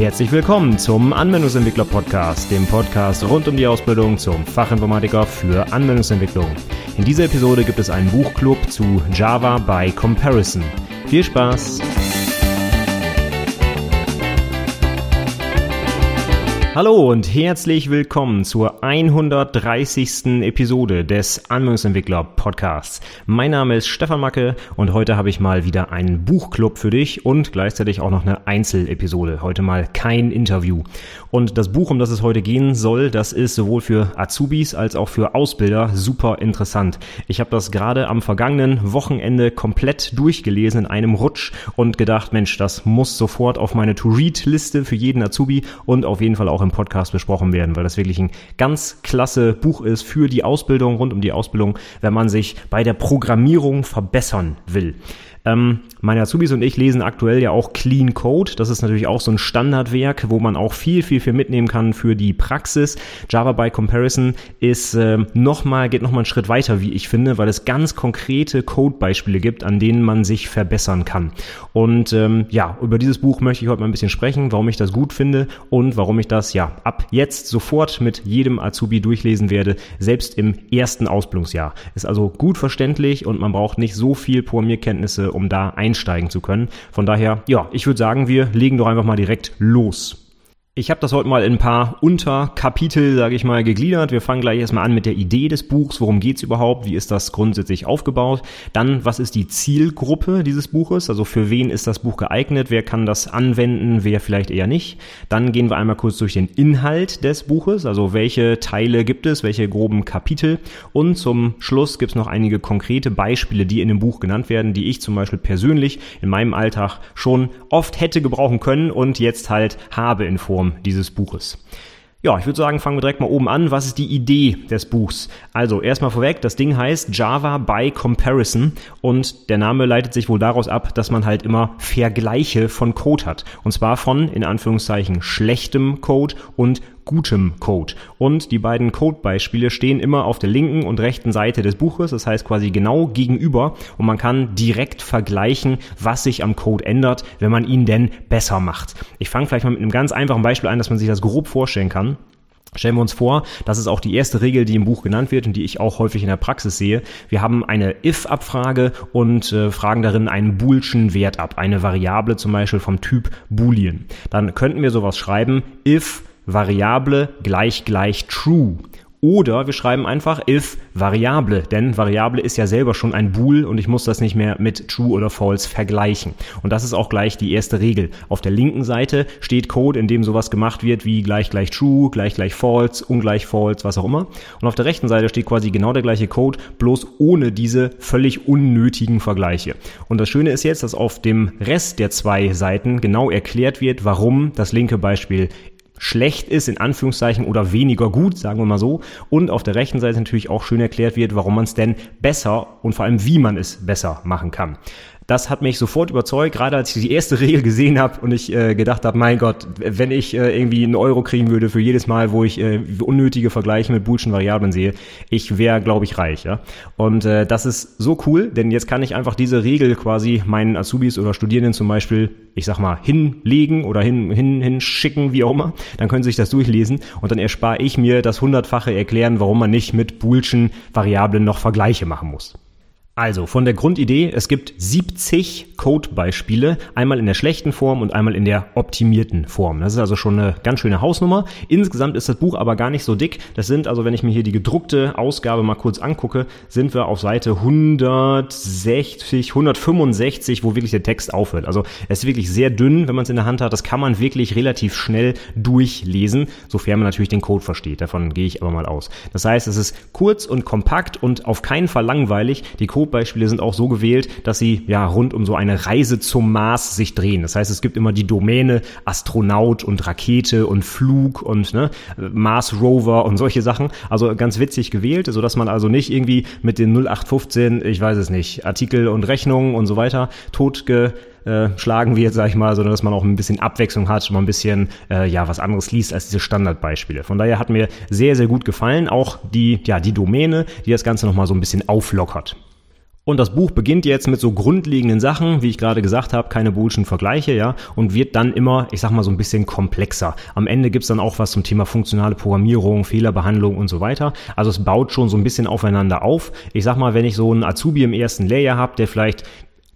Herzlich willkommen zum Anwendungsentwickler Podcast, dem Podcast rund um die Ausbildung zum Fachinformatiker für Anwendungsentwicklung. In dieser Episode gibt es einen Buchclub zu Java by Comparison. Viel Spaß! Hallo und herzlich willkommen zur 130. Episode des Anwendungsentwickler Podcasts. Mein Name ist Stefan Macke und heute habe ich mal wieder einen Buchclub für dich und gleichzeitig auch noch eine Einzelepisode. Heute mal kein Interview. Und das Buch, um das es heute gehen soll, das ist sowohl für Azubis als auch für Ausbilder super interessant. Ich habe das gerade am vergangenen Wochenende komplett durchgelesen in einem Rutsch und gedacht, Mensch, das muss sofort auf meine To-Read-Liste für jeden Azubi und auf jeden Fall auch auch im Podcast besprochen werden, weil das wirklich ein ganz klasse Buch ist für die Ausbildung, rund um die Ausbildung, wenn man sich bei der Programmierung verbessern will. Ähm, meine Azubis und ich lesen aktuell ja auch Clean Code. Das ist natürlich auch so ein Standardwerk, wo man auch viel, viel, viel mitnehmen kann für die Praxis. Java by Comparison ist äh, nochmal, geht nochmal einen Schritt weiter, wie ich finde, weil es ganz konkrete Codebeispiele gibt, an denen man sich verbessern kann. Und ähm, ja, über dieses Buch möchte ich heute mal ein bisschen sprechen, warum ich das gut finde und warum ich das ja ab jetzt sofort mit jedem Azubi durchlesen werde, selbst im ersten Ausbildungsjahr. Ist also gut verständlich und man braucht nicht so viel Programmierkenntnisse um da einsteigen zu können. Von daher, ja, ich würde sagen, wir legen doch einfach mal direkt los. Ich habe das heute mal in ein paar Unterkapitel, sage ich mal, gegliedert. Wir fangen gleich erstmal an mit der Idee des Buchs. Worum geht's überhaupt? Wie ist das grundsätzlich aufgebaut? Dann, was ist die Zielgruppe dieses Buches? Also für wen ist das Buch geeignet? Wer kann das anwenden? Wer vielleicht eher nicht? Dann gehen wir einmal kurz durch den Inhalt des Buches. Also welche Teile gibt es? Welche groben Kapitel? Und zum Schluss gibt's noch einige konkrete Beispiele, die in dem Buch genannt werden, die ich zum Beispiel persönlich in meinem Alltag schon oft hätte gebrauchen können und jetzt halt habe in Form dieses Buches. Ja, ich würde sagen, fangen wir direkt mal oben an. Was ist die Idee des Buchs? Also erstmal vorweg, das Ding heißt Java by Comparison und der Name leitet sich wohl daraus ab, dass man halt immer Vergleiche von Code hat. Und zwar von, in Anführungszeichen, schlechtem Code und gutem Code. Und die beiden Codebeispiele stehen immer auf der linken und rechten Seite des Buches, das heißt quasi genau gegenüber und man kann direkt vergleichen, was sich am Code ändert, wenn man ihn denn besser macht. Ich fange vielleicht mal mit einem ganz einfachen Beispiel an, dass man sich das grob vorstellen kann. Stellen wir uns vor, das ist auch die erste Regel, die im Buch genannt wird und die ich auch häufig in der Praxis sehe. Wir haben eine if-Abfrage und äh, fragen darin einen boolschen Wert ab, eine Variable zum Beispiel vom Typ Boolean. Dann könnten wir sowas schreiben, if Variable gleich gleich true. Oder wir schreiben einfach if Variable, denn Variable ist ja selber schon ein Bool und ich muss das nicht mehr mit true oder false vergleichen. Und das ist auch gleich die erste Regel. Auf der linken Seite steht Code, in dem sowas gemacht wird wie gleich gleich true, gleich gleich false, ungleich false, was auch immer. Und auf der rechten Seite steht quasi genau der gleiche Code, bloß ohne diese völlig unnötigen Vergleiche. Und das Schöne ist jetzt, dass auf dem Rest der zwei Seiten genau erklärt wird, warum das linke Beispiel schlecht ist, in Anführungszeichen, oder weniger gut, sagen wir mal so. Und auf der rechten Seite natürlich auch schön erklärt wird, warum man es denn besser und vor allem wie man es besser machen kann. Das hat mich sofort überzeugt, gerade als ich die erste Regel gesehen habe und ich äh, gedacht habe, mein Gott, wenn ich äh, irgendwie einen Euro kriegen würde für jedes Mal, wo ich äh, unnötige Vergleiche mit boolschen Variablen sehe, ich wäre, glaube ich, reich. Ja? Und äh, das ist so cool, denn jetzt kann ich einfach diese Regel quasi meinen Azubis oder Studierenden zum Beispiel, ich sag mal, hinlegen oder hin, hin, hinschicken, wie auch immer. Dann können sie sich das durchlesen und dann erspare ich mir das hundertfache Erklären, warum man nicht mit boolschen Variablen noch Vergleiche machen muss. Also von der Grundidee, es gibt 70 Codebeispiele, einmal in der schlechten Form und einmal in der optimierten Form. Das ist also schon eine ganz schöne Hausnummer. Insgesamt ist das Buch aber gar nicht so dick. Das sind also, wenn ich mir hier die gedruckte Ausgabe mal kurz angucke, sind wir auf Seite 160, 165, wo wirklich der Text aufhört. Also es ist wirklich sehr dünn, wenn man es in der Hand hat. Das kann man wirklich relativ schnell durchlesen, sofern man natürlich den Code versteht. Davon gehe ich aber mal aus. Das heißt, es ist kurz und kompakt und auf keinen Fall langweilig. Die Code Codebeispiele sind auch so gewählt, dass sie ja rund um so eine Reise zum Mars sich drehen. Das heißt, es gibt immer die Domäne Astronaut und Rakete und Flug und ne, Mars Rover und solche Sachen. Also ganz witzig gewählt, so dass man also nicht irgendwie mit den 0815, ich weiß es nicht, Artikel und Rechnungen und so weiter totgeschlagen wird, sag ich mal, sondern dass man auch ein bisschen Abwechslung hat mal ein bisschen äh, ja was anderes liest als diese Standardbeispiele. Von daher hat mir sehr sehr gut gefallen, auch die ja die Domäne, die das Ganze noch mal so ein bisschen auflockert. Und das Buch beginnt jetzt mit so grundlegenden Sachen, wie ich gerade gesagt habe, keine boolschen Vergleiche, ja, und wird dann immer, ich sag mal, so ein bisschen komplexer. Am Ende gibt's dann auch was zum Thema funktionale Programmierung, Fehlerbehandlung und so weiter. Also es baut schon so ein bisschen aufeinander auf. Ich sag mal, wenn ich so einen Azubi im ersten Layer habe, der vielleicht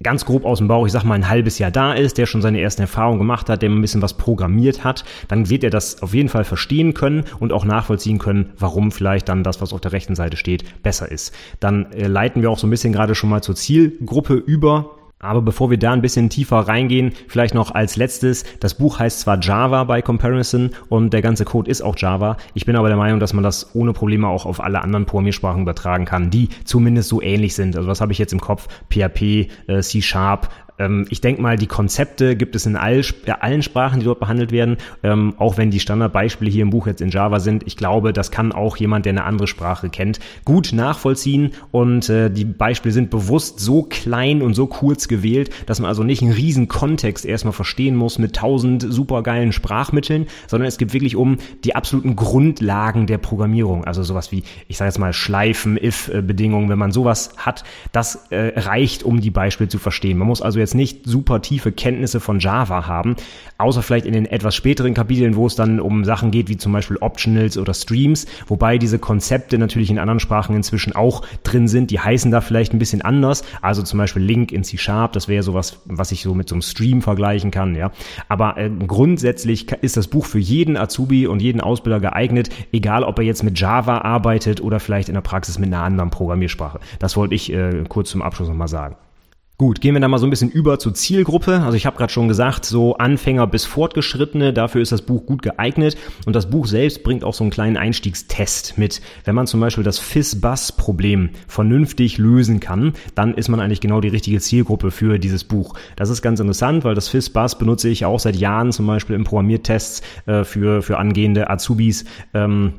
ganz grob aus dem Bauch, ich sag mal, ein halbes Jahr da ist, der schon seine ersten Erfahrungen gemacht hat, der ein bisschen was programmiert hat, dann wird er das auf jeden Fall verstehen können und auch nachvollziehen können, warum vielleicht dann das, was auf der rechten Seite steht, besser ist. Dann äh, leiten wir auch so ein bisschen gerade schon mal zur Zielgruppe über. Aber bevor wir da ein bisschen tiefer reingehen, vielleicht noch als letztes, das Buch heißt zwar Java bei Comparison und der ganze Code ist auch Java. Ich bin aber der Meinung, dass man das ohne Probleme auch auf alle anderen Programmiersprachen übertragen kann, die zumindest so ähnlich sind. Also was habe ich jetzt im Kopf? PHP, äh, C Sharp, ähm, ich denke mal, die Konzepte gibt es in all, äh, allen Sprachen, die dort behandelt werden, ähm, auch wenn die Standardbeispiele hier im Buch jetzt in Java sind. Ich glaube, das kann auch jemand, der eine andere Sprache kennt, gut nachvollziehen und äh, die Beispiele sind bewusst so klein und so kurz gewählt, dass man also nicht einen riesen Kontext erstmal verstehen muss mit tausend supergeilen Sprachmitteln, sondern es geht wirklich um die absoluten Grundlagen der Programmierung. Also sowas wie, ich sage jetzt mal, Schleifen, If-Bedingungen, wenn man sowas hat, das äh, reicht, um die Beispiele zu verstehen. Man muss also jetzt nicht super tiefe Kenntnisse von Java haben, außer vielleicht in den etwas späteren Kapiteln, wo es dann um Sachen geht, wie zum Beispiel Optionals oder Streams, wobei diese Konzepte natürlich in anderen Sprachen inzwischen auch drin sind. Die heißen da vielleicht ein bisschen anders. Also zum Beispiel Link in C Sharp, das wäre sowas, was ich so mit so einem Stream vergleichen kann, ja. Aber äh, grundsätzlich ist das Buch für jeden Azubi und jeden Ausbilder geeignet, egal ob er jetzt mit Java arbeitet oder vielleicht in der Praxis mit einer anderen Programmiersprache. Das wollte ich äh, kurz zum Abschluss nochmal sagen. Gut, gehen wir da mal so ein bisschen über zur Zielgruppe. Also ich habe gerade schon gesagt, so Anfänger bis Fortgeschrittene, dafür ist das Buch gut geeignet. Und das Buch selbst bringt auch so einen kleinen Einstiegstest mit. Wenn man zum Beispiel das Fizz-Buzz-Problem vernünftig lösen kann, dann ist man eigentlich genau die richtige Zielgruppe für dieses Buch. Das ist ganz interessant, weil das Fizz-Buzz benutze ich auch seit Jahren zum Beispiel im Programmiertests äh, für, für angehende Azubis. Ähm,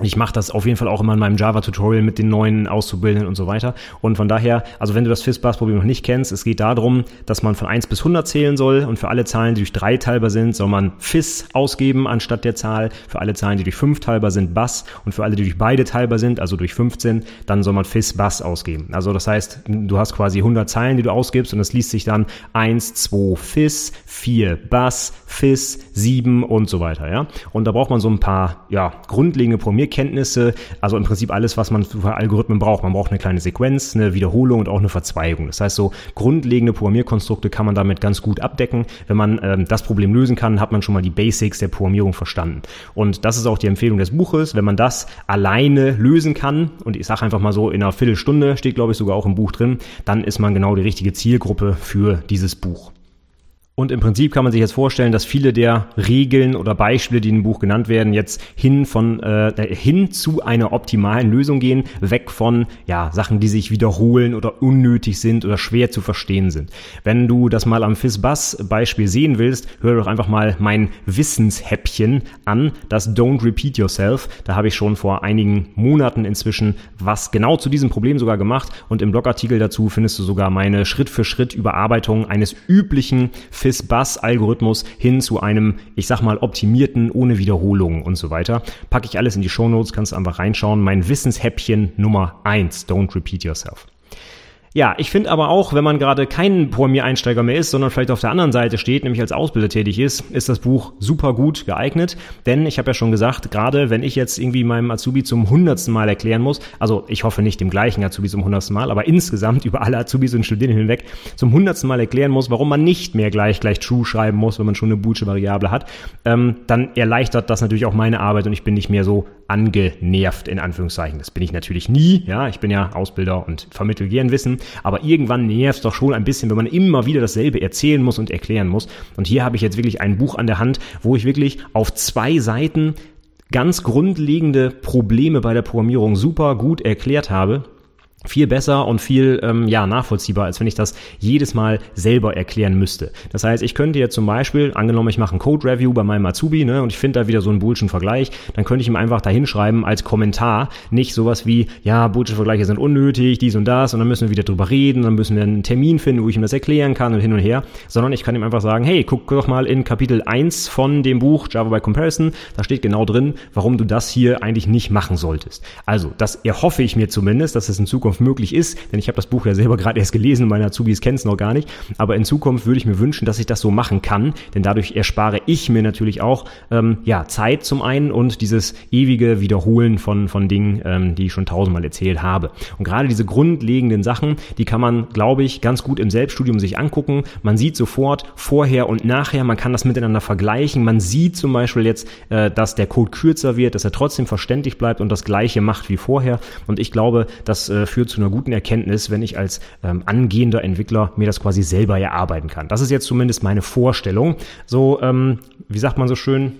ich mache das auf jeden Fall auch immer in meinem Java-Tutorial mit den neuen Auszubildenden und so weiter. Und von daher, also wenn du das FISBAS-Problem noch nicht kennst, es geht darum, dass man von 1 bis 100 zählen soll und für alle Zahlen, die durch 3 teilbar sind, soll man FIS ausgeben anstatt der Zahl. Für alle Zahlen, die durch 5 teilbar sind, BAS. Und für alle, die durch beide teilbar sind, also durch 15, dann soll man FIS-BAS ausgeben. Also das heißt, du hast quasi 100 Zeilen, die du ausgibst und das liest sich dann 1, 2 FIS, 4 BAS, FIS, 7 und so weiter. Ja? Und da braucht man so ein paar ja, grundlegende Programmierungen Programmierkenntnisse, also im Prinzip alles, was man für Algorithmen braucht. Man braucht eine kleine Sequenz, eine Wiederholung und auch eine Verzweigung. Das heißt, so grundlegende Programmierkonstrukte kann man damit ganz gut abdecken. Wenn man ähm, das Problem lösen kann, hat man schon mal die Basics der Programmierung verstanden. Und das ist auch die Empfehlung des Buches. Wenn man das alleine lösen kann, und ich sage einfach mal so, in einer Viertelstunde steht, glaube ich, sogar auch im Buch drin, dann ist man genau die richtige Zielgruppe für dieses Buch. Und im Prinzip kann man sich jetzt vorstellen, dass viele der Regeln oder Beispiele, die im Buch genannt werden, jetzt hin von äh, hin zu einer optimalen Lösung gehen, weg von ja Sachen, die sich wiederholen oder unnötig sind oder schwer zu verstehen sind. Wenn du das mal am FizzBuzz-Beispiel sehen willst, hör doch einfach mal mein Wissenshäppchen an, das Don't Repeat Yourself. Da habe ich schon vor einigen Monaten inzwischen was genau zu diesem Problem sogar gemacht und im Blogartikel dazu findest du sogar meine Schritt für Schritt Überarbeitung eines üblichen FIS-Bus-Algorithmus hin zu einem, ich sag mal, optimierten, ohne Wiederholungen und so weiter. Packe ich alles in die Show Notes, kannst einfach reinschauen. Mein Wissenshäppchen Nummer eins. Don't repeat yourself. Ja, ich finde aber auch, wenn man gerade kein Programmiereinsteiger mehr ist, sondern vielleicht auf der anderen Seite steht, nämlich als Ausbilder tätig ist, ist das Buch super gut geeignet. Denn ich habe ja schon gesagt, gerade wenn ich jetzt irgendwie meinem Azubi zum hundertsten Mal erklären muss, also ich hoffe nicht dem gleichen Azubi zum hundertsten Mal, aber insgesamt über alle Azubis und Studierenden hinweg zum hundertsten Mal erklären muss, warum man nicht mehr gleich gleich True schreiben muss, wenn man schon eine Boolsche Variable hat, ähm, dann erleichtert das natürlich auch meine Arbeit und ich bin nicht mehr so angenervt in Anführungszeichen. Das bin ich natürlich nie. Ja, ich bin ja Ausbilder und vermittel gern Wissen. Aber irgendwann nervt es doch schon ein bisschen, wenn man immer wieder dasselbe erzählen muss und erklären muss. Und hier habe ich jetzt wirklich ein Buch an der Hand, wo ich wirklich auf zwei Seiten ganz grundlegende Probleme bei der Programmierung super gut erklärt habe viel besser und viel ähm, ja, nachvollziehbar, als wenn ich das jedes Mal selber erklären müsste. Das heißt, ich könnte jetzt zum Beispiel, angenommen, ich mache ein Code-Review bei meinem Azubi ne, und ich finde da wieder so einen Bullshit-Vergleich, dann könnte ich ihm einfach da hinschreiben als Kommentar, nicht sowas wie, ja, Bullshit-Vergleiche sind unnötig, dies und das und dann müssen wir wieder drüber reden, dann müssen wir einen Termin finden, wo ich ihm das erklären kann und hin und her, sondern ich kann ihm einfach sagen, hey, guck doch mal in Kapitel 1 von dem Buch Java by Comparison, da steht genau drin, warum du das hier eigentlich nicht machen solltest. Also, das erhoffe ich mir zumindest, dass es in Zukunft Zukunft möglich ist, denn ich habe das Buch ja selber gerade erst gelesen und meine Azubis kennen es noch gar nicht, aber in Zukunft würde ich mir wünschen, dass ich das so machen kann, denn dadurch erspare ich mir natürlich auch ähm, ja, Zeit zum einen und dieses ewige Wiederholen von, von Dingen, ähm, die ich schon tausendmal erzählt habe. Und gerade diese grundlegenden Sachen, die kann man, glaube ich, ganz gut im Selbststudium sich angucken. Man sieht sofort vorher und nachher, man kann das miteinander vergleichen. Man sieht zum Beispiel jetzt, äh, dass der Code kürzer wird, dass er trotzdem verständlich bleibt und das gleiche macht wie vorher. Und ich glaube, das äh, führt zu einer guten Erkenntnis, wenn ich als ähm, angehender Entwickler mir das quasi selber erarbeiten kann. Das ist jetzt zumindest meine Vorstellung. So, ähm, wie sagt man so schön,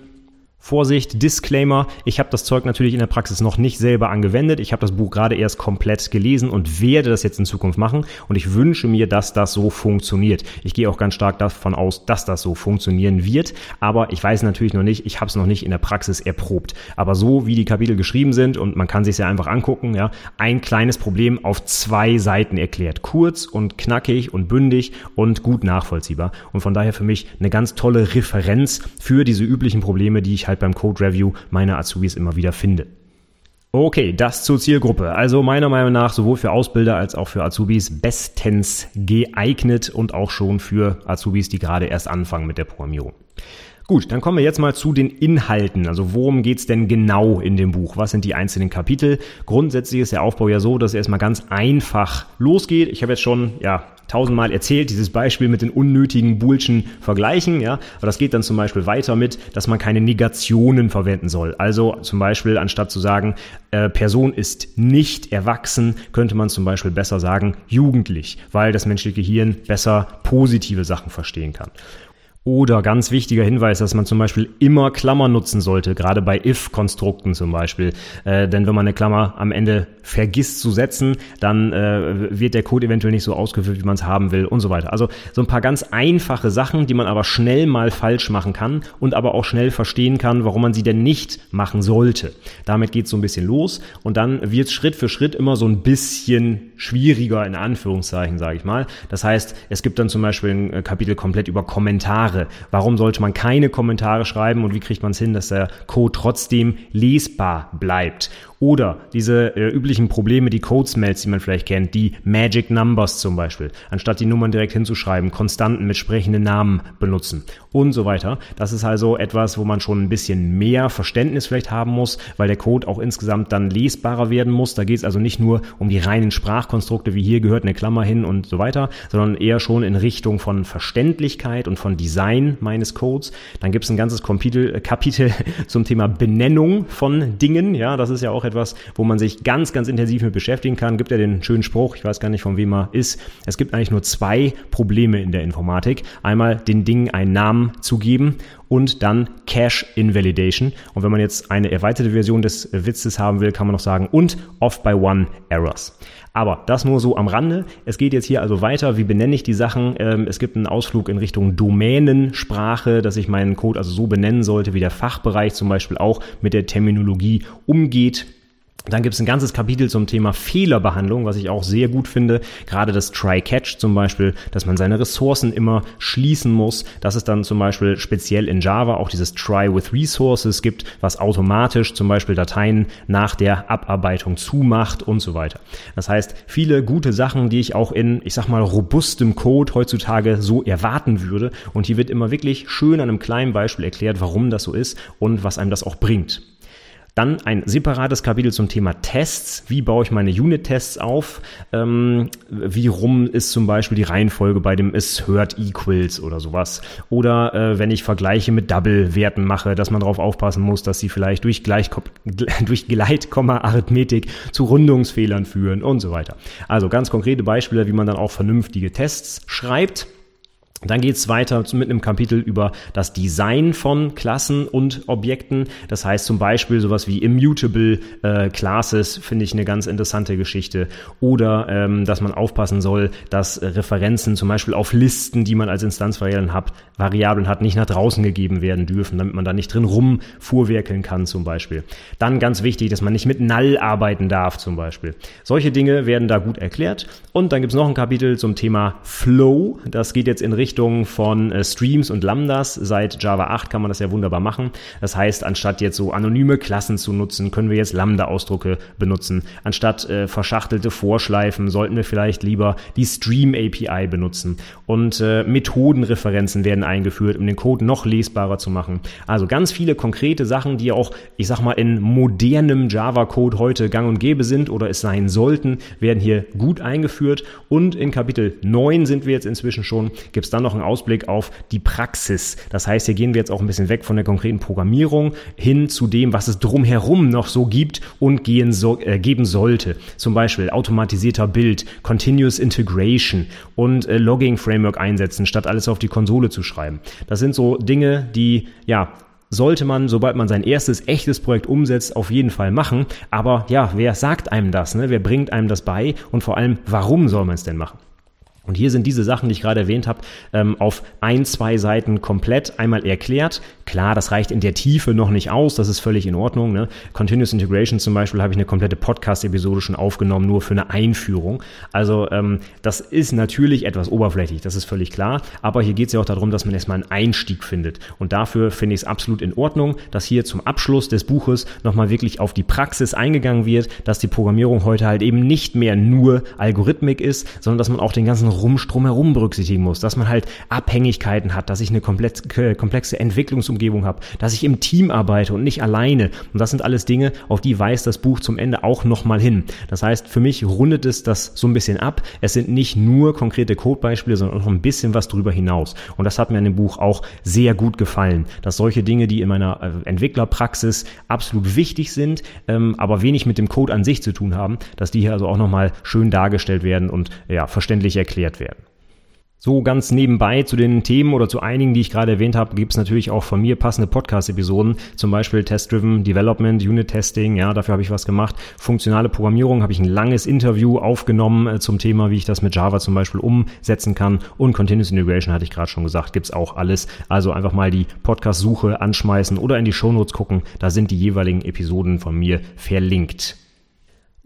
Vorsicht, Disclaimer, ich habe das Zeug natürlich in der Praxis noch nicht selber angewendet. Ich habe das Buch gerade erst komplett gelesen und werde das jetzt in Zukunft machen und ich wünsche mir, dass das so funktioniert. Ich gehe auch ganz stark davon aus, dass das so funktionieren wird, aber ich weiß natürlich noch nicht, ich habe es noch nicht in der Praxis erprobt. Aber so wie die Kapitel geschrieben sind und man kann sich ja einfach angucken, ja, ein kleines Problem auf zwei Seiten erklärt. Kurz und knackig und bündig und gut nachvollziehbar und von daher für mich eine ganz tolle Referenz für diese üblichen Probleme, die ich halt halt beim Code Review meiner Azubis immer wieder finde. Okay, das zur Zielgruppe. Also meiner Meinung nach sowohl für Ausbilder als auch für Azubis bestens geeignet und auch schon für Azubis, die gerade erst anfangen mit der Programmierung. Gut, dann kommen wir jetzt mal zu den Inhalten. Also worum geht's denn genau in dem Buch? Was sind die einzelnen Kapitel? Grundsätzlich ist der Aufbau ja so, dass er erstmal ganz einfach losgeht. Ich habe jetzt schon ja tausendmal erzählt, dieses Beispiel mit den unnötigen Boolschen Vergleichen, ja. Aber das geht dann zum Beispiel weiter mit, dass man keine Negationen verwenden soll. Also zum Beispiel, anstatt zu sagen, äh, Person ist nicht erwachsen, könnte man zum Beispiel besser sagen, jugendlich, weil das menschliche Gehirn besser positive Sachen verstehen kann. Oder ganz wichtiger Hinweis, dass man zum Beispiel immer Klammern nutzen sollte, gerade bei if-Konstrukten zum Beispiel. Äh, denn wenn man eine Klammer am Ende vergisst zu setzen, dann äh, wird der Code eventuell nicht so ausgeführt, wie man es haben will und so weiter. Also so ein paar ganz einfache Sachen, die man aber schnell mal falsch machen kann und aber auch schnell verstehen kann, warum man sie denn nicht machen sollte. Damit geht es so ein bisschen los und dann wird es Schritt für Schritt immer so ein bisschen schwieriger, in Anführungszeichen, sage ich mal. Das heißt, es gibt dann zum Beispiel ein Kapitel komplett über Kommentare Kommentare. Warum sollte man keine Kommentare schreiben und wie kriegt man es hin, dass der Code trotzdem lesbar bleibt? Oder diese äh, üblichen Probleme, die Code-Smells, die man vielleicht kennt, die Magic Numbers zum Beispiel. Anstatt die Nummern direkt hinzuschreiben, Konstanten mit sprechenden Namen benutzen und so weiter. Das ist also etwas, wo man schon ein bisschen mehr Verständnis vielleicht haben muss, weil der Code auch insgesamt dann lesbarer werden muss. Da geht es also nicht nur um die reinen Sprachkonstrukte, wie hier gehört eine Klammer hin und so weiter, sondern eher schon in Richtung von Verständlichkeit und von Design meines Codes. Dann gibt es ein ganzes Kapitel, Kapitel zum Thema Benennung von Dingen. Ja, das ist ja auch etwas, etwas, wo man sich ganz, ganz intensiv mit beschäftigen kann. Gibt ja den schönen Spruch, ich weiß gar nicht von wem er ist. Es gibt eigentlich nur zwei Probleme in der Informatik. Einmal den Dingen einen Namen zu geben und dann Cache Invalidation. Und wenn man jetzt eine erweiterte Version des Witzes haben will, kann man noch sagen und off by one errors. Aber das nur so am Rande. Es geht jetzt hier also weiter. Wie benenne ich die Sachen? Ähm, es gibt einen Ausflug in Richtung Domänensprache, dass ich meinen Code also so benennen sollte, wie der Fachbereich zum Beispiel auch mit der Terminologie umgeht. Dann gibt es ein ganzes Kapitel zum Thema Fehlerbehandlung, was ich auch sehr gut finde. Gerade das Try-Catch zum Beispiel, dass man seine Ressourcen immer schließen muss. Dass es dann zum Beispiel speziell in Java auch dieses Try with Resources gibt, was automatisch zum Beispiel Dateien nach der Abarbeitung zumacht und so weiter. Das heißt, viele gute Sachen, die ich auch in, ich sag mal, robustem Code heutzutage so erwarten würde. Und hier wird immer wirklich schön an einem kleinen Beispiel erklärt, warum das so ist und was einem das auch bringt. Dann ein separates Kapitel zum Thema Tests. Wie baue ich meine Unit-Tests auf? Ähm, wie rum ist zum Beispiel die Reihenfolge bei dem Assert Equals oder sowas? Oder äh, wenn ich Vergleiche mit Double-Werten mache, dass man darauf aufpassen muss, dass sie vielleicht durch, Gleich durch Gleitkomma-Arithmetik zu Rundungsfehlern führen und so weiter. Also ganz konkrete Beispiele, wie man dann auch vernünftige Tests schreibt. Dann geht es weiter mit einem Kapitel über das Design von Klassen und Objekten. Das heißt zum Beispiel sowas wie Immutable äh, Classes finde ich eine ganz interessante Geschichte. Oder ähm, dass man aufpassen soll, dass Referenzen zum Beispiel auf Listen, die man als Instanzvariablen hat, Variablen hat, nicht nach draußen gegeben werden dürfen, damit man da nicht drin rumfuhrwerkeln kann zum Beispiel. Dann ganz wichtig, dass man nicht mit Null arbeiten darf zum Beispiel. Solche Dinge werden da gut erklärt. Und dann gibt es noch ein Kapitel zum Thema Flow. Das geht jetzt in Richtung Richtung von äh, Streams und Lambdas. Seit Java 8 kann man das ja wunderbar machen. Das heißt, anstatt jetzt so anonyme Klassen zu nutzen, können wir jetzt Lambda-Ausdrucke benutzen. Anstatt äh, verschachtelte Vorschleifen sollten wir vielleicht lieber die Stream API benutzen. Und äh, Methodenreferenzen werden eingeführt, um den Code noch lesbarer zu machen. Also ganz viele konkrete Sachen, die auch, ich sag mal, in modernem Java-Code heute gang und gäbe sind oder es sein sollten, werden hier gut eingeführt. Und in Kapitel 9 sind wir jetzt inzwischen schon, gibt es dann noch einen Ausblick auf die Praxis. Das heißt, hier gehen wir jetzt auch ein bisschen weg von der konkreten Programmierung hin zu dem, was es drumherum noch so gibt und gehen so, äh, geben sollte. Zum Beispiel automatisierter Bild, Continuous Integration und äh, Logging Framework einsetzen, statt alles auf die Konsole zu schreiben. Das sind so Dinge, die ja sollte man, sobald man sein erstes echtes Projekt umsetzt, auf jeden Fall machen. Aber ja, wer sagt einem das? Ne? Wer bringt einem das bei? Und vor allem, warum soll man es denn machen? Und hier sind diese Sachen, die ich gerade erwähnt habe, ähm, auf ein, zwei Seiten komplett einmal erklärt. Klar, das reicht in der Tiefe noch nicht aus, das ist völlig in Ordnung. Ne? Continuous Integration zum Beispiel habe ich eine komplette Podcast-Episode schon aufgenommen, nur für eine Einführung. Also ähm, das ist natürlich etwas oberflächlich, das ist völlig klar. Aber hier geht es ja auch darum, dass man erstmal einen Einstieg findet. Und dafür finde ich es absolut in Ordnung, dass hier zum Abschluss des Buches nochmal wirklich auf die Praxis eingegangen wird, dass die Programmierung heute halt eben nicht mehr nur Algorithmik ist, sondern dass man auch den ganzen Rumstrom herum berücksichtigen muss, dass man halt Abhängigkeiten hat, dass ich eine komplexe Entwicklungsumgebung habe, dass ich im Team arbeite und nicht alleine. Und das sind alles Dinge, auf die weist das Buch zum Ende auch nochmal hin. Das heißt, für mich rundet es das so ein bisschen ab. Es sind nicht nur konkrete Codebeispiele, sondern auch ein bisschen was drüber hinaus. Und das hat mir in dem Buch auch sehr gut gefallen, dass solche Dinge, die in meiner äh, Entwicklerpraxis absolut wichtig sind, ähm, aber wenig mit dem Code an sich zu tun haben, dass die hier also auch nochmal schön dargestellt werden und ja, verständlich erklärt erklärt werden. So ganz nebenbei zu den Themen oder zu einigen, die ich gerade erwähnt habe, gibt es natürlich auch von mir passende Podcast-Episoden, zum Beispiel Test-Driven Development, Unit-Testing, ja, dafür habe ich was gemacht. Funktionale Programmierung habe ich ein langes Interview aufgenommen äh, zum Thema, wie ich das mit Java zum Beispiel umsetzen kann. Und Continuous Integration hatte ich gerade schon gesagt, gibt's auch alles. Also einfach mal die Podcast-Suche anschmeißen oder in die Shownotes gucken, da sind die jeweiligen Episoden von mir verlinkt.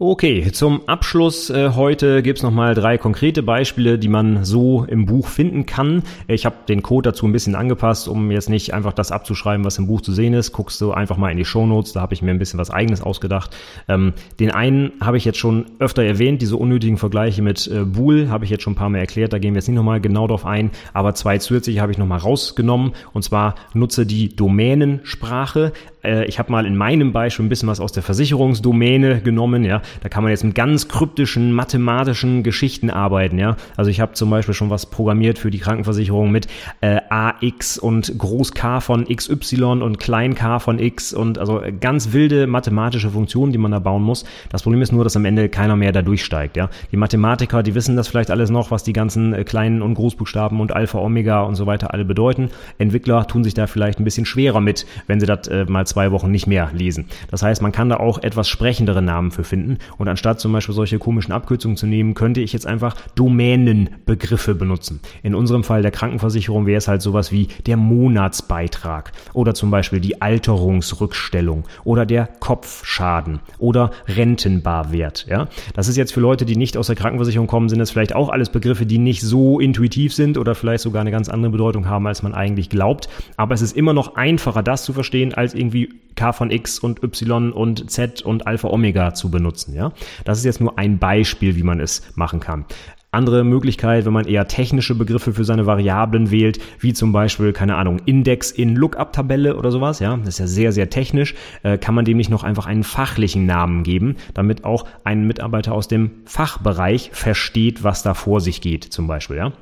Okay, zum Abschluss äh, heute gibt's noch mal drei konkrete Beispiele, die man so im Buch finden kann. Ich habe den Code dazu ein bisschen angepasst, um jetzt nicht einfach das abzuschreiben, was im Buch zu sehen ist. Guckst du einfach mal in die Shownotes, da habe ich mir ein bisschen was eigenes ausgedacht. Ähm, den einen habe ich jetzt schon öfter erwähnt, diese unnötigen Vergleiche mit äh, Bool habe ich jetzt schon ein paar Mal erklärt, da gehen wir jetzt nicht nochmal genau drauf ein, aber zwei zusätzliche habe ich nochmal rausgenommen und zwar nutze die Domänensprache. Äh, ich habe mal in meinem Beispiel ein bisschen was aus der Versicherungsdomäne genommen, ja. Da kann man jetzt mit ganz kryptischen mathematischen Geschichten arbeiten, ja. Also ich habe zum Beispiel schon was programmiert für die Krankenversicherung mit äh, AX und Groß K von XY und Klein K von X und also ganz wilde mathematische Funktionen, die man da bauen muss. Das Problem ist nur, dass am Ende keiner mehr da durchsteigt, ja. Die Mathematiker, die wissen das vielleicht alles noch, was die ganzen äh, kleinen und Großbuchstaben und Alpha, Omega und so weiter alle bedeuten. Entwickler tun sich da vielleicht ein bisschen schwerer mit, wenn sie das äh, mal zwei Wochen nicht mehr lesen. Das heißt, man kann da auch etwas sprechendere Namen für finden. Und anstatt zum Beispiel solche komischen Abkürzungen zu nehmen, könnte ich jetzt einfach Domänenbegriffe benutzen. In unserem Fall der Krankenversicherung wäre es halt sowas wie der Monatsbeitrag oder zum Beispiel die Alterungsrückstellung oder der Kopfschaden oder Rentenbarwert. Ja, das ist jetzt für Leute, die nicht aus der Krankenversicherung kommen, sind es vielleicht auch alles Begriffe, die nicht so intuitiv sind oder vielleicht sogar eine ganz andere Bedeutung haben, als man eigentlich glaubt. Aber es ist immer noch einfacher, das zu verstehen, als irgendwie K von X und Y und Z und Alpha Omega zu benutzen. Ja, das ist jetzt nur ein Beispiel, wie man es machen kann. Andere Möglichkeit, wenn man eher technische Begriffe für seine Variablen wählt, wie zum Beispiel, keine Ahnung, Index in Lookup-Tabelle oder sowas, ja, das ist ja sehr, sehr technisch, äh, kann man dem nicht noch einfach einen fachlichen Namen geben, damit auch ein Mitarbeiter aus dem Fachbereich versteht, was da vor sich geht, zum Beispiel, ja.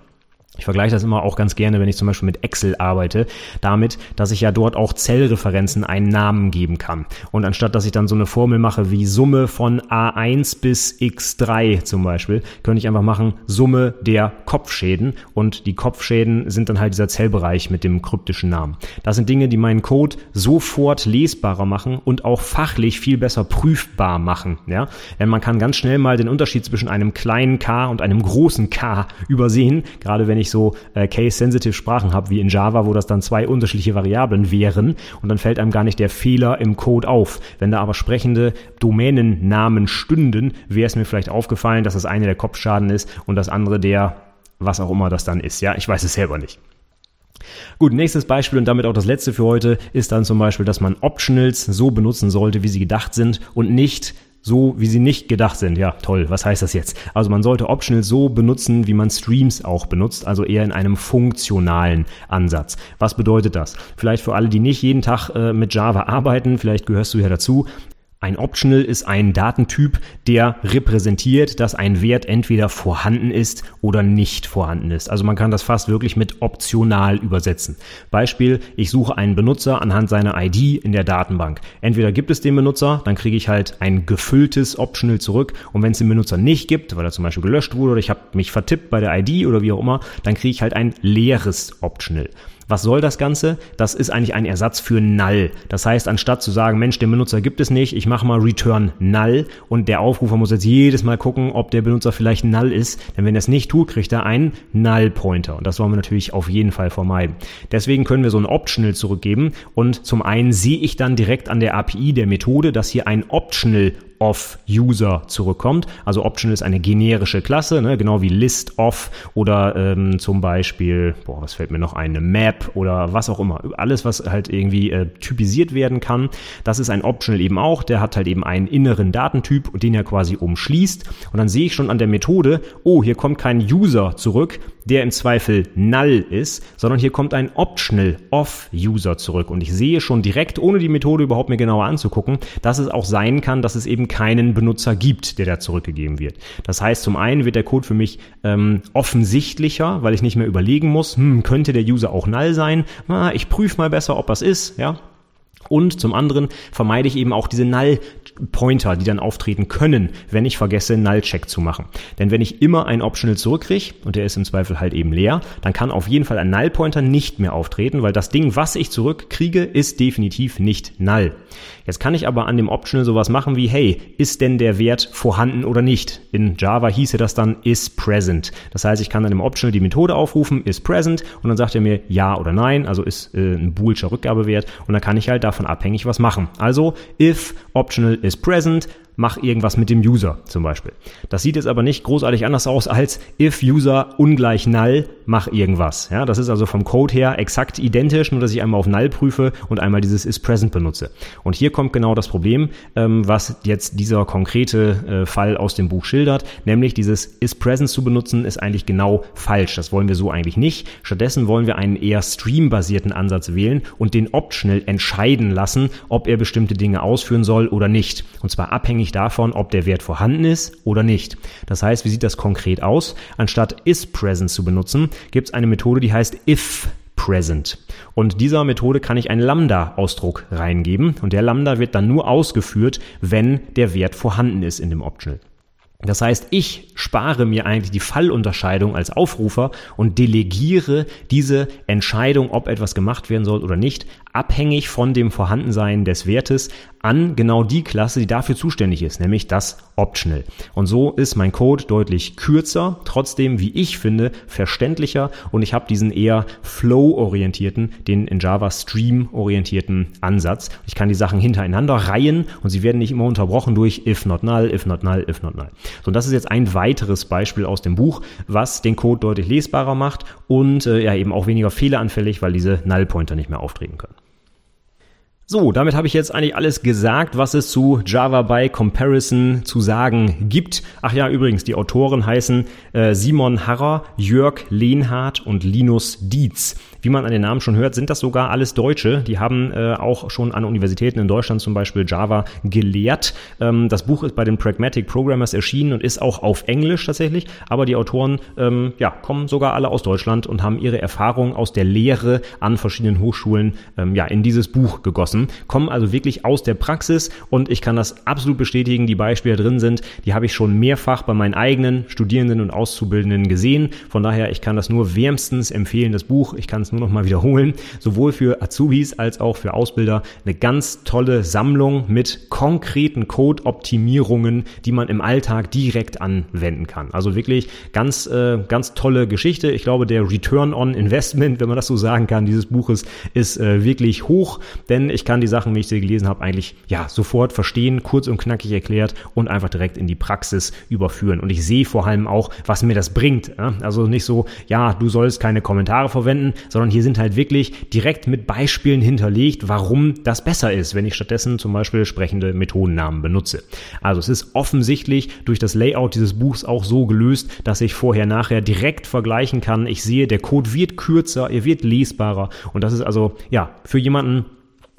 Ich vergleiche das immer auch ganz gerne, wenn ich zum Beispiel mit Excel arbeite, damit, dass ich ja dort auch Zellreferenzen einen Namen geben kann. Und anstatt, dass ich dann so eine Formel mache wie Summe von A1 bis X3 zum Beispiel, könnte ich einfach machen Summe der Kopfschäden und die Kopfschäden sind dann halt dieser Zellbereich mit dem kryptischen Namen. Das sind Dinge, die meinen Code sofort lesbarer machen und auch fachlich viel besser prüfbar machen. Ja? Denn man kann ganz schnell mal den Unterschied zwischen einem kleinen K und einem großen K übersehen, gerade wenn ich ich so äh, case-sensitive Sprachen habe, wie in Java, wo das dann zwei unterschiedliche Variablen wären und dann fällt einem gar nicht der Fehler im Code auf. Wenn da aber sprechende Domänennamen stünden, wäre es mir vielleicht aufgefallen, dass das eine der Kopfschaden ist und das andere der was auch immer das dann ist. Ja, ich weiß es selber nicht. Gut, nächstes Beispiel und damit auch das letzte für heute ist dann zum Beispiel, dass man Optionals so benutzen sollte, wie sie gedacht sind und nicht so, wie sie nicht gedacht sind. Ja, toll. Was heißt das jetzt? Also man sollte Optionals so benutzen, wie man Streams auch benutzt, also eher in einem funktionalen Ansatz. Was bedeutet das? Vielleicht für alle, die nicht jeden Tag äh, mit Java arbeiten, vielleicht gehörst du ja dazu. Ein Optional ist ein Datentyp, der repräsentiert, dass ein Wert entweder vorhanden ist oder nicht vorhanden ist. Also man kann das fast wirklich mit optional übersetzen. Beispiel, ich suche einen Benutzer anhand seiner ID in der Datenbank. Entweder gibt es den Benutzer, dann kriege ich halt ein gefülltes Optional zurück und wenn es den Benutzer nicht gibt, weil er zum Beispiel gelöscht wurde oder ich habe mich vertippt bei der ID oder wie auch immer, dann kriege ich halt ein leeres Optional. Was soll das Ganze? Das ist eigentlich ein Ersatz für null. Das heißt, anstatt zu sagen, Mensch, den Benutzer gibt es nicht, ich mache mal return null und der Aufrufer muss jetzt jedes Mal gucken, ob der Benutzer vielleicht null ist, denn wenn er es nicht tut, kriegt er einen null Pointer und das wollen wir natürlich auf jeden Fall vermeiden. Deswegen können wir so ein Optional zurückgeben und zum einen sehe ich dann direkt an der API der Methode, dass hier ein Optional of User zurückkommt. Also Optional ist eine generische Klasse, ne, genau wie List of oder ähm, zum Beispiel, boah, was fällt mir noch ein, eine Map oder was auch immer. Alles, was halt irgendwie äh, typisiert werden kann, das ist ein Optional eben auch. Der hat halt eben einen inneren Datentyp den er quasi umschließt. Und dann sehe ich schon an der Methode, oh, hier kommt kein User zurück, der im Zweifel null ist, sondern hier kommt ein Optional of User zurück. Und ich sehe schon direkt, ohne die Methode überhaupt mir genauer anzugucken, dass es auch sein kann, dass es eben keinen Benutzer gibt, der da zurückgegeben wird. Das heißt, zum einen wird der Code für mich ähm, offensichtlicher, weil ich nicht mehr überlegen muss, hm, könnte der User auch null sein? Na, ich prüfe mal besser, ob das ist, ja. Und zum anderen vermeide ich eben auch diese Null-Pointer, die dann auftreten können, wenn ich vergesse, Null-Check zu machen. Denn wenn ich immer ein Optional zurückkriege, und der ist im Zweifel halt eben leer, dann kann auf jeden Fall ein Null-Pointer nicht mehr auftreten, weil das Ding, was ich zurückkriege, ist definitiv nicht Null. Jetzt kann ich aber an dem Optional sowas machen wie, hey, ist denn der Wert vorhanden oder nicht? In Java hieße das dann is present. Das heißt, ich kann an dem Optional die Methode aufrufen, is present, und dann sagt er mir ja oder nein, also ist äh, ein boolscher Rückgabewert, und dann kann ich halt davon abhängig was machen. Also if optional is present, mach irgendwas mit dem User zum Beispiel. Das sieht jetzt aber nicht großartig anders aus als if User ungleich null, mach irgendwas. Ja, das ist also vom Code her exakt identisch, nur dass ich einmal auf null prüfe und einmal dieses is present benutze. Und hier kommt genau das Problem, ähm, was jetzt dieser konkrete äh, Fall aus dem Buch schildert, nämlich dieses is present zu benutzen ist eigentlich genau falsch. Das wollen wir so eigentlich nicht. Stattdessen wollen wir einen eher streambasierten Ansatz wählen und den optional entscheiden lassen, ob er bestimmte Dinge ausführen soll oder nicht. Und zwar abhängig abhängig davon, ob der Wert vorhanden ist oder nicht. Das heißt, wie sieht das konkret aus? Anstatt isPresent zu benutzen, gibt es eine Methode, die heißt if present. Und dieser Methode kann ich einen Lambda-Ausdruck reingeben und der Lambda wird dann nur ausgeführt, wenn der Wert vorhanden ist in dem Optional. Das heißt, ich spare mir eigentlich die Fallunterscheidung als Aufrufer und delegiere diese Entscheidung, ob etwas gemacht werden soll oder nicht, abhängig von dem Vorhandensein des Wertes an genau die Klasse, die dafür zuständig ist, nämlich das Optional. Und so ist mein Code deutlich kürzer, trotzdem, wie ich finde, verständlicher und ich habe diesen eher Flow-orientierten, den in Java Stream-orientierten Ansatz. Ich kann die Sachen hintereinander reihen und sie werden nicht immer unterbrochen durch if not null, if not null, if not null. So, und das ist jetzt ein weiteres Beispiel aus dem Buch, was den Code deutlich lesbarer macht und äh, ja eben auch weniger fehleranfällig, weil diese Null-Pointer nicht mehr auftreten können. So, damit habe ich jetzt eigentlich alles gesagt, was es zu Java by Comparison zu sagen gibt. Ach ja, übrigens, die Autoren heißen äh, Simon Harrer, Jörg Lehnhardt und Linus Dietz. Wie man an den Namen schon hört, sind das sogar alles Deutsche. Die haben äh, auch schon an Universitäten in Deutschland zum Beispiel Java gelehrt. Ähm, das Buch ist bei den Pragmatic Programmers erschienen und ist auch auf Englisch tatsächlich. Aber die Autoren ähm, ja, kommen sogar alle aus Deutschland und haben ihre Erfahrungen aus der Lehre an verschiedenen Hochschulen ähm, ja, in dieses Buch gegossen. Kommen also wirklich aus der Praxis und ich kann das absolut bestätigen. Die Beispiele drin sind, die habe ich schon mehrfach bei meinen eigenen Studierenden und Auszubildenden gesehen. Von daher, ich kann das nur wärmstens empfehlen, das Buch. Ich kann es nur noch mal wiederholen, sowohl für Azubis als auch für Ausbilder eine ganz tolle Sammlung mit konkreten Code-Optimierungen, die man im Alltag direkt anwenden kann. Also wirklich ganz, äh, ganz tolle Geschichte. Ich glaube, der Return on Investment, wenn man das so sagen kann, dieses Buches ist äh, wirklich hoch, denn ich kann die Sachen, wie ich sie gelesen habe, eigentlich ja sofort verstehen, kurz und knackig erklärt und einfach direkt in die Praxis überführen. Und ich sehe vor allem auch, was mir das bringt. Ja? Also nicht so, ja, du sollst keine Kommentare verwenden, sondern hier sind halt wirklich direkt mit Beispielen hinterlegt, warum das besser ist, wenn ich stattdessen zum Beispiel sprechende Methodennamen benutze. Also es ist offensichtlich durch das Layout dieses Buchs auch so gelöst, dass ich vorher nachher direkt vergleichen kann. Ich sehe, der Code wird kürzer, er wird lesbarer und das ist also ja für jemanden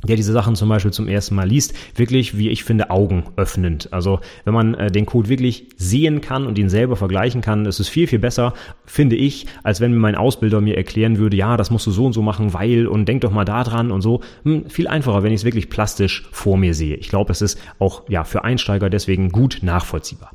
der diese Sachen zum Beispiel zum ersten Mal liest, wirklich, wie ich finde, augenöffnend. Also wenn man äh, den Code wirklich sehen kann und ihn selber vergleichen kann, ist es viel, viel besser, finde ich, als wenn mein Ausbilder mir erklären würde, ja, das musst du so und so machen, weil und denk doch mal da dran und so. Hm, viel einfacher, wenn ich es wirklich plastisch vor mir sehe. Ich glaube, es ist auch ja für Einsteiger deswegen gut nachvollziehbar.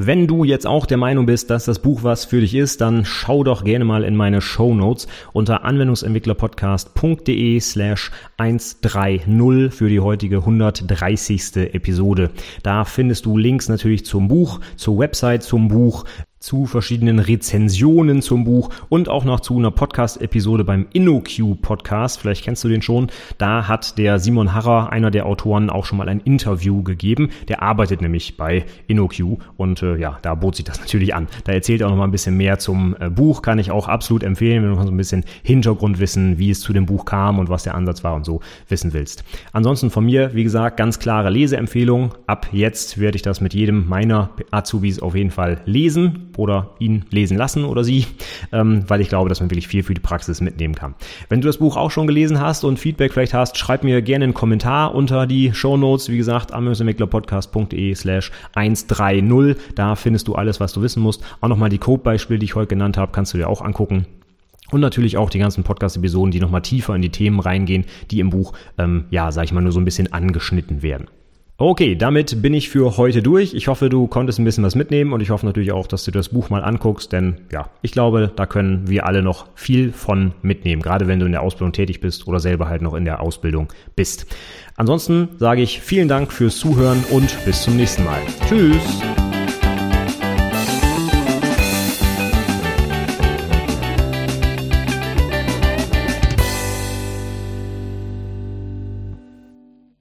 Wenn du jetzt auch der Meinung bist, dass das Buch was für dich ist, dann schau doch gerne mal in meine Show Notes unter anwendungsentwicklerpodcast.de slash 130 für die heutige 130. Episode. Da findest du Links natürlich zum Buch, zur Website zum Buch, zu verschiedenen Rezensionen zum Buch und auch noch zu einer Podcast-Episode beim InnoQ Podcast. Vielleicht kennst du den schon. Da hat der Simon Harrer, einer der Autoren, auch schon mal ein Interview gegeben. Der arbeitet nämlich bei InnoQ und äh, ja, da bot sich das natürlich an. Da erzählt er auch noch mal ein bisschen mehr zum äh, Buch. Kann ich auch absolut empfehlen, wenn du so ein bisschen Hintergrund wissen, wie es zu dem Buch kam und was der Ansatz war und so wissen willst. Ansonsten von mir, wie gesagt, ganz klare Leseempfehlung. Ab jetzt werde ich das mit jedem meiner Azubis auf jeden Fall lesen oder ihn lesen lassen oder sie, ähm, weil ich glaube, dass man wirklich viel für die Praxis mitnehmen kann. Wenn du das Buch auch schon gelesen hast und Feedback vielleicht hast, schreib mir gerne einen Kommentar unter die Show Notes. Wie gesagt, amösentwicklerpodcast.de slash 130. Da findest du alles, was du wissen musst. Auch nochmal die Codebeispiele, die ich heute genannt habe, kannst du dir auch angucken. Und natürlich auch die ganzen Podcast-Episoden, die nochmal tiefer in die Themen reingehen, die im Buch, ähm, ja, sag ich mal, nur so ein bisschen angeschnitten werden. Okay, damit bin ich für heute durch. Ich hoffe, du konntest ein bisschen was mitnehmen und ich hoffe natürlich auch, dass du das Buch mal anguckst, denn ja, ich glaube, da können wir alle noch viel von mitnehmen, gerade wenn du in der Ausbildung tätig bist oder selber halt noch in der Ausbildung bist. Ansonsten sage ich vielen Dank fürs Zuhören und bis zum nächsten Mal. Tschüss!